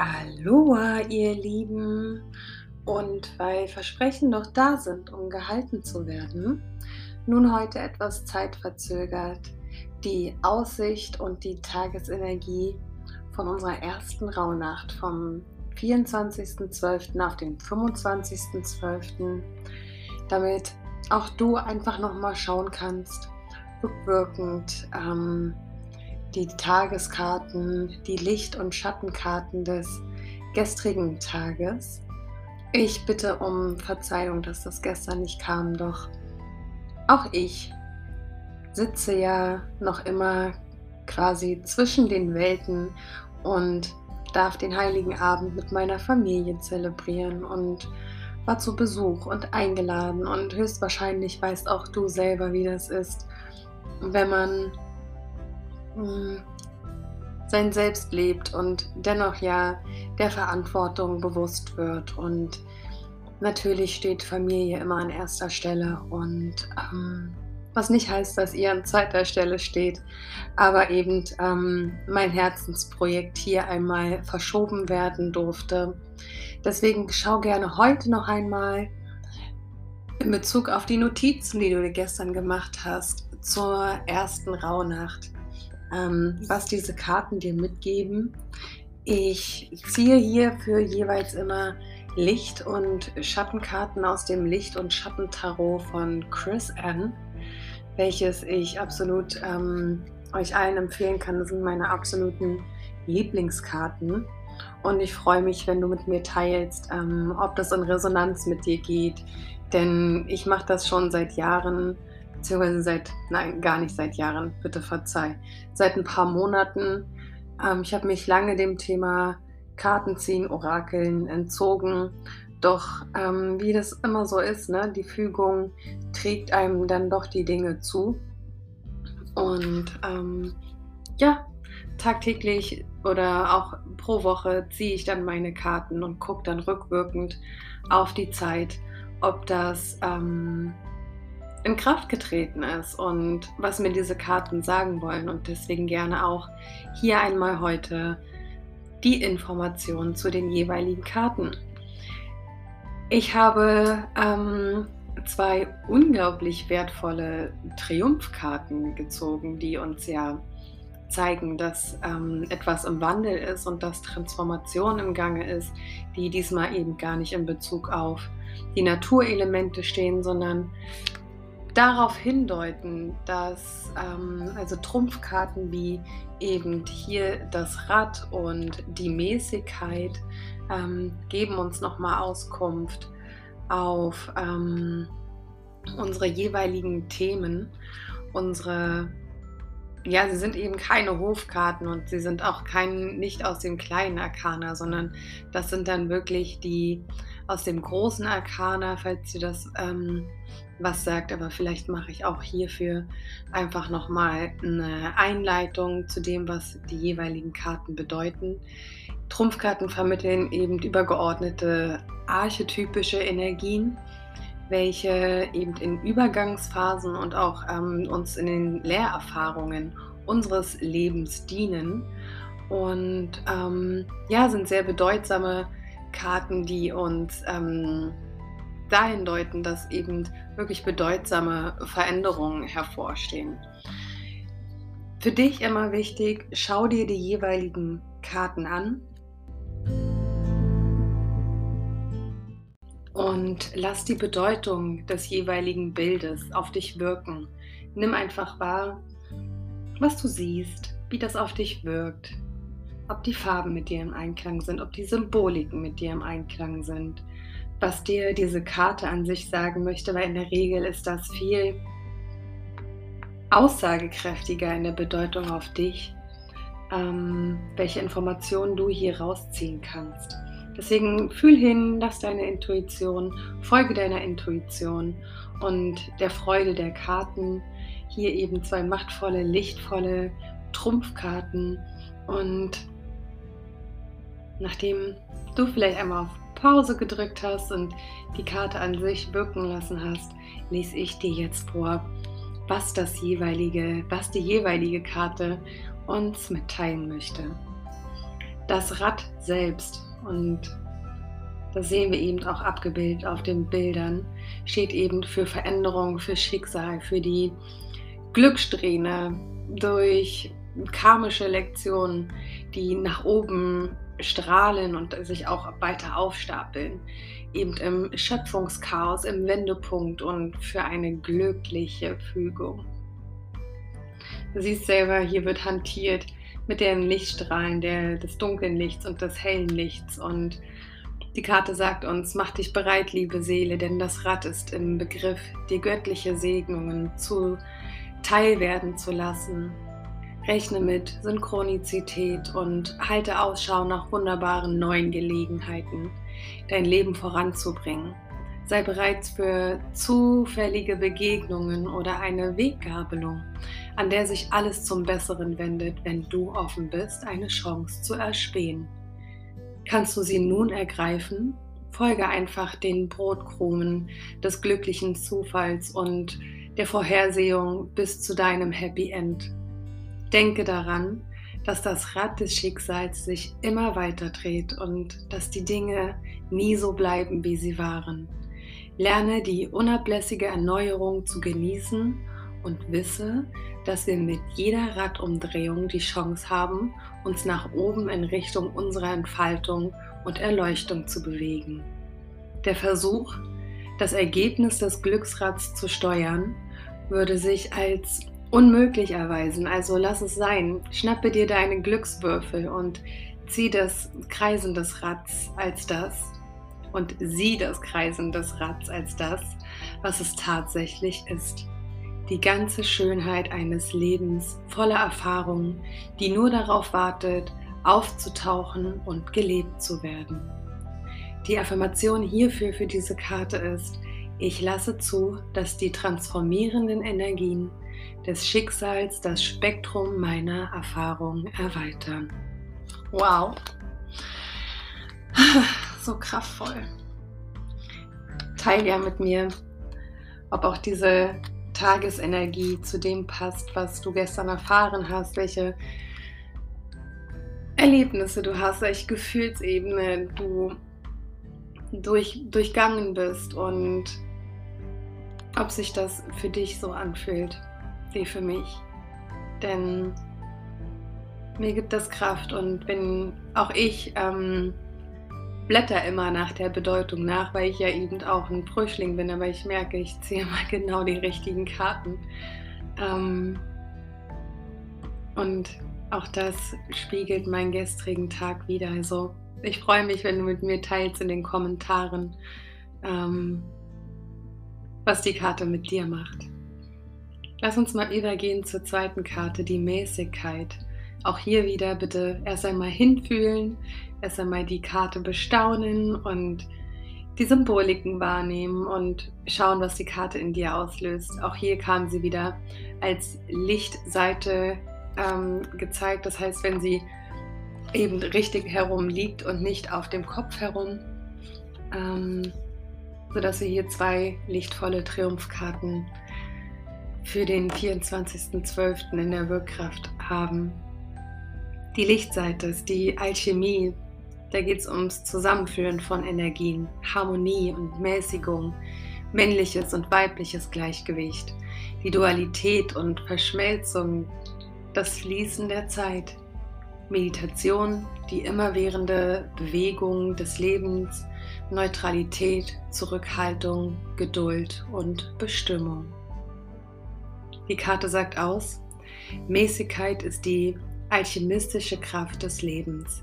Aloha, ihr Lieben. Und weil Versprechen doch da sind, um gehalten zu werden, nun heute etwas zeitverzögert die Aussicht und die Tagesenergie von unserer ersten Rauhnacht vom 24.12. auf den 25.12., damit auch du einfach nochmal schauen kannst, rückwirkend, ähm, die Tageskarten, die Licht- und Schattenkarten des gestrigen Tages. Ich bitte um Verzeihung, dass das gestern nicht kam, doch auch ich sitze ja noch immer quasi zwischen den Welten und darf den heiligen Abend mit meiner Familie zelebrieren und war zu Besuch und eingeladen und höchstwahrscheinlich weißt auch du selber, wie das ist, wenn man sein Selbst lebt und dennoch ja der Verantwortung bewusst wird. Und natürlich steht Familie immer an erster Stelle und ähm, was nicht heißt, dass ihr an zweiter Stelle steht, aber eben ähm, mein Herzensprojekt hier einmal verschoben werden durfte. Deswegen schau gerne heute noch einmal in Bezug auf die Notizen, die du dir gestern gemacht hast, zur ersten Rauhnacht ähm, was diese Karten dir mitgeben. Ich ziehe hier für jeweils immer Licht- und Schattenkarten aus dem Licht- und Schattentarot von Chris Ann, welches ich absolut ähm, euch allen empfehlen kann. Das sind meine absoluten Lieblingskarten. Und ich freue mich, wenn du mit mir teilst, ähm, ob das in Resonanz mit dir geht. Denn ich mache das schon seit Jahren beziehungsweise seit, nein, gar nicht seit Jahren, bitte verzeih, seit ein paar Monaten. Ähm, ich habe mich lange dem Thema Kartenziehen, Orakeln entzogen. Doch ähm, wie das immer so ist, ne, die Fügung trägt einem dann doch die Dinge zu. Und ähm, ja, tagtäglich oder auch pro Woche ziehe ich dann meine Karten und gucke dann rückwirkend auf die Zeit, ob das ähm, in Kraft getreten ist und was mir diese Karten sagen wollen. Und deswegen gerne auch hier einmal heute die Informationen zu den jeweiligen Karten. Ich habe ähm, zwei unglaublich wertvolle Triumphkarten gezogen, die uns ja zeigen, dass ähm, etwas im Wandel ist und dass Transformation im Gange ist, die diesmal eben gar nicht in Bezug auf die Naturelemente stehen, sondern darauf hindeuten, dass ähm, also Trumpfkarten wie eben hier das Rad und die Mäßigkeit ähm, geben uns nochmal Auskunft auf ähm, unsere jeweiligen Themen, unsere ja, sie sind eben keine Hofkarten und sie sind auch kein, nicht aus dem kleinen Arkana, sondern das sind dann wirklich die aus dem großen Arkana, falls ihr das ähm, was sagt, aber vielleicht mache ich auch hierfür einfach nochmal eine Einleitung zu dem, was die jeweiligen Karten bedeuten. Trumpfkarten vermitteln eben übergeordnete archetypische Energien, welche eben in Übergangsphasen und auch ähm, uns in den Lehrerfahrungen unseres Lebens dienen. Und ähm, ja, sind sehr bedeutsame Karten, die uns ähm, dahin deuten, dass eben wirklich bedeutsame Veränderungen hervorstehen. Für dich immer wichtig, schau dir die jeweiligen Karten an und lass die Bedeutung des jeweiligen Bildes auf dich wirken. Nimm einfach wahr, was du siehst, wie das auf dich wirkt, ob die Farben mit dir im Einklang sind, ob die Symboliken mit dir im Einklang sind was dir diese Karte an sich sagen möchte, weil in der Regel ist das viel aussagekräftiger in der Bedeutung auf dich, ähm, welche Informationen du hier rausziehen kannst. Deswegen fühl hin, lass deine Intuition, folge deiner Intuition und der Freude der Karten. Hier eben zwei machtvolle, lichtvolle Trumpfkarten. Und nachdem du vielleicht einmal auf Pause gedrückt hast und die Karte an sich wirken lassen hast, lese ich dir jetzt vor, was das jeweilige, was die jeweilige Karte uns mitteilen möchte. Das Rad selbst, und das sehen wir eben auch abgebildet auf den Bildern, steht eben für Veränderung, für Schicksal, für die Glückssträhne durch karmische Lektionen, die nach oben strahlen und sich auch weiter aufstapeln. Eben im Schöpfungschaos, im Wendepunkt und für eine glückliche Fügung. Du siehst selber, hier wird hantiert mit den Lichtstrahlen der, des dunklen Lichts und des hellen Lichts. Und die Karte sagt uns, mach dich bereit, liebe Seele, denn das Rad ist im Begriff, dir göttliche Segnungen zu teilwerden zu lassen. Rechne mit Synchronizität und halte Ausschau nach wunderbaren neuen Gelegenheiten, dein Leben voranzubringen. Sei bereit für zufällige Begegnungen oder eine Weggabelung, an der sich alles zum Besseren wendet, wenn du offen bist, eine Chance zu erspähen. Kannst du sie nun ergreifen? Folge einfach den Brotkrumen des glücklichen Zufalls und der Vorhersehung bis zu deinem Happy End. Denke daran, dass das Rad des Schicksals sich immer weiter dreht und dass die Dinge nie so bleiben, wie sie waren. Lerne die unablässige Erneuerung zu genießen und wisse, dass wir mit jeder Radumdrehung die Chance haben, uns nach oben in Richtung unserer Entfaltung und Erleuchtung zu bewegen. Der Versuch, das Ergebnis des Glücksrads zu steuern, würde sich als unmöglich erweisen. Also lass es sein. Schnappe dir deine Glückswürfel und zieh das Kreisen des Rads als das und sieh das Kreisen des Rads als das, was es tatsächlich ist. Die ganze Schönheit eines Lebens voller Erfahrungen, die nur darauf wartet, aufzutauchen und gelebt zu werden. Die Affirmation hierfür für diese Karte ist, ich lasse zu, dass die transformierenden Energien des Schicksals das Spektrum meiner Erfahrung erweitern. Wow. So kraftvoll. Teil ja mit mir, ob auch diese Tagesenergie zu dem passt, was du gestern erfahren hast, welche Erlebnisse du hast, welche Gefühlsebene du durch, durchgangen bist und ob sich das für dich so anfühlt wie für mich. Denn mir gibt das Kraft und wenn auch ich ähm, blätter immer nach der Bedeutung nach, weil ich ja eben auch ein Frühling bin, aber ich merke, ich ziehe mal genau die richtigen Karten. Ähm, und auch das spiegelt meinen gestrigen Tag wieder. Also ich freue mich, wenn du mit mir teilst in den Kommentaren. Ähm, was die Karte mit dir macht. Lass uns mal übergehen zur zweiten Karte, die Mäßigkeit. Auch hier wieder bitte erst einmal hinfühlen, erst einmal die Karte bestaunen und die Symboliken wahrnehmen und schauen, was die Karte in dir auslöst. Auch hier kam sie wieder als Lichtseite ähm, gezeigt. Das heißt, wenn sie eben richtig herum liegt und nicht auf dem Kopf herum. Ähm, sodass wir hier zwei lichtvolle Triumphkarten für den 24.12. in der Wirkkraft haben. Die Lichtseite ist die Alchemie. Da geht es ums Zusammenführen von Energien, Harmonie und Mäßigung, männliches und weibliches Gleichgewicht, die Dualität und Verschmelzung, das Fließen der Zeit, Meditation, die immerwährende Bewegung des Lebens, Neutralität, Zurückhaltung, Geduld und Bestimmung. Die Karte sagt aus, Mäßigkeit ist die alchemistische Kraft des Lebens,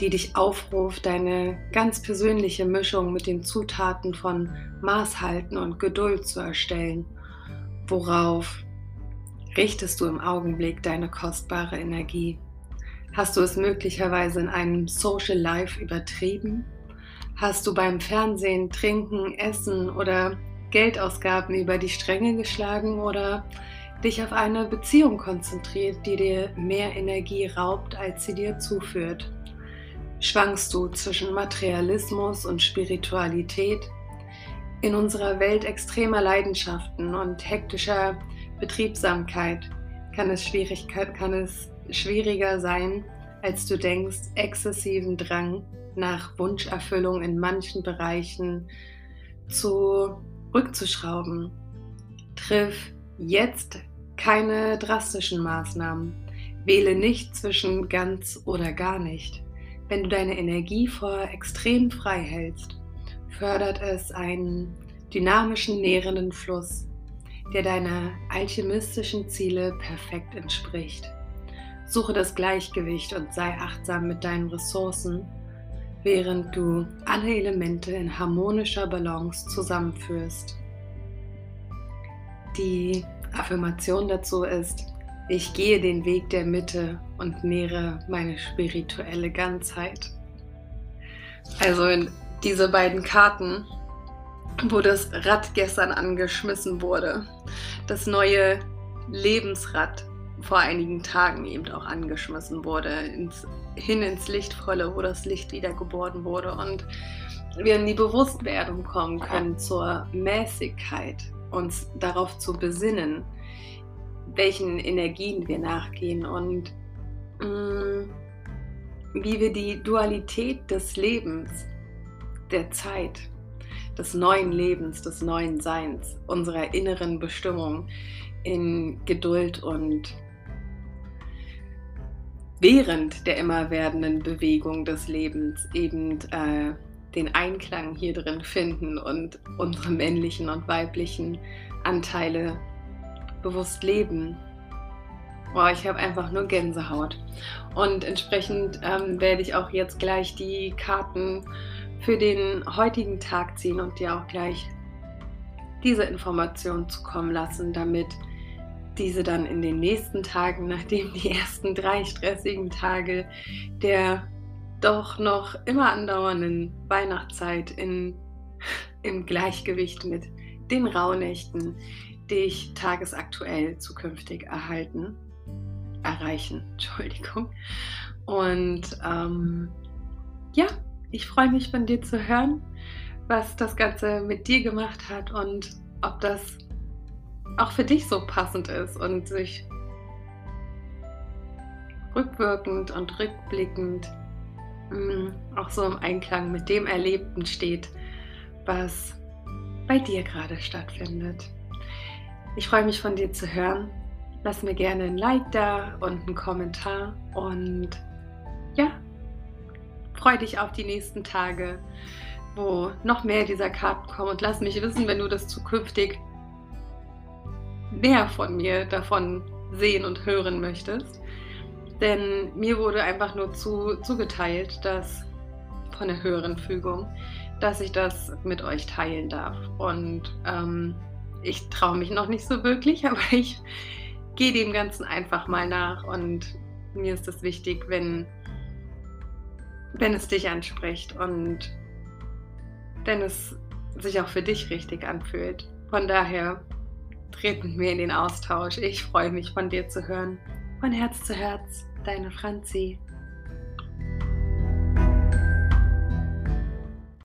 die dich aufruft, deine ganz persönliche Mischung mit den Zutaten von Maßhalten und Geduld zu erstellen. Worauf richtest du im Augenblick deine kostbare Energie? Hast du es möglicherweise in einem Social Life übertrieben? Hast du beim Fernsehen, Trinken, Essen oder Geldausgaben über die Stränge geschlagen oder dich auf eine Beziehung konzentriert, die dir mehr Energie raubt, als sie dir zuführt? Schwankst du zwischen Materialismus und Spiritualität? In unserer Welt extremer Leidenschaften und hektischer Betriebsamkeit kann es, kann es schwieriger sein, als du denkst, exzessiven Drang nach Wunscherfüllung in manchen Bereichen zurückzuschrauben. Triff jetzt keine drastischen Maßnahmen. Wähle nicht zwischen ganz oder gar nicht. Wenn du deine Energie vor extrem frei hältst, fördert es einen dynamischen, nährenden Fluss, der deiner alchemistischen Ziele perfekt entspricht. Suche das Gleichgewicht und sei achtsam mit deinen Ressourcen, während du alle Elemente in harmonischer Balance zusammenführst. Die Affirmation dazu ist, ich gehe den Weg der Mitte und nähere meine spirituelle Ganzheit. Also in diese beiden Karten, wo das Rad gestern angeschmissen wurde, das neue Lebensrad vor einigen Tagen eben auch angeschmissen wurde, ins, hin ins Lichtvolle, wo das Licht wieder geboren wurde und wir in die Bewusstwerdung kommen können zur Mäßigkeit, uns darauf zu besinnen, welchen Energien wir nachgehen und mh, mm, wie wir die Dualität des Lebens, der Zeit, des neuen Lebens, des neuen Seins, unserer inneren Bestimmung in Geduld und während der immer werdenden Bewegung des Lebens eben äh, den Einklang hier drin finden und unsere männlichen und weiblichen Anteile bewusst leben. Boah, ich habe einfach nur Gänsehaut. Und entsprechend ähm, werde ich auch jetzt gleich die Karten für den heutigen Tag ziehen und dir auch gleich diese Information zukommen lassen, damit diese dann in den nächsten Tagen, nachdem die ersten drei stressigen Tage der doch noch immer andauernden Weihnachtszeit in, im Gleichgewicht mit den Rauhnächten dich tagesaktuell zukünftig erhalten, erreichen, Entschuldigung. Und ähm, ja, ich freue mich von dir zu hören, was das Ganze mit dir gemacht hat und ob das auch für dich so passend ist und sich rückwirkend und rückblickend auch so im Einklang mit dem Erlebten steht, was bei dir gerade stattfindet. Ich freue mich von dir zu hören. Lass mir gerne ein Like da und einen Kommentar und ja, freue dich auf die nächsten Tage, wo noch mehr dieser Karten kommen und lass mich wissen, wenn du das zukünftig mehr von mir davon sehen und hören möchtest. Denn mir wurde einfach nur zu, zugeteilt, dass von der höheren Fügung, dass ich das mit euch teilen darf. Und ähm, ich traue mich noch nicht so wirklich, aber ich gehe dem Ganzen einfach mal nach. Und mir ist es wichtig, wenn, wenn es dich anspricht und wenn es sich auch für dich richtig anfühlt. Von daher treten wir in den Austausch. Ich freue mich von dir zu hören. Von Herz zu Herz, deine Franzi.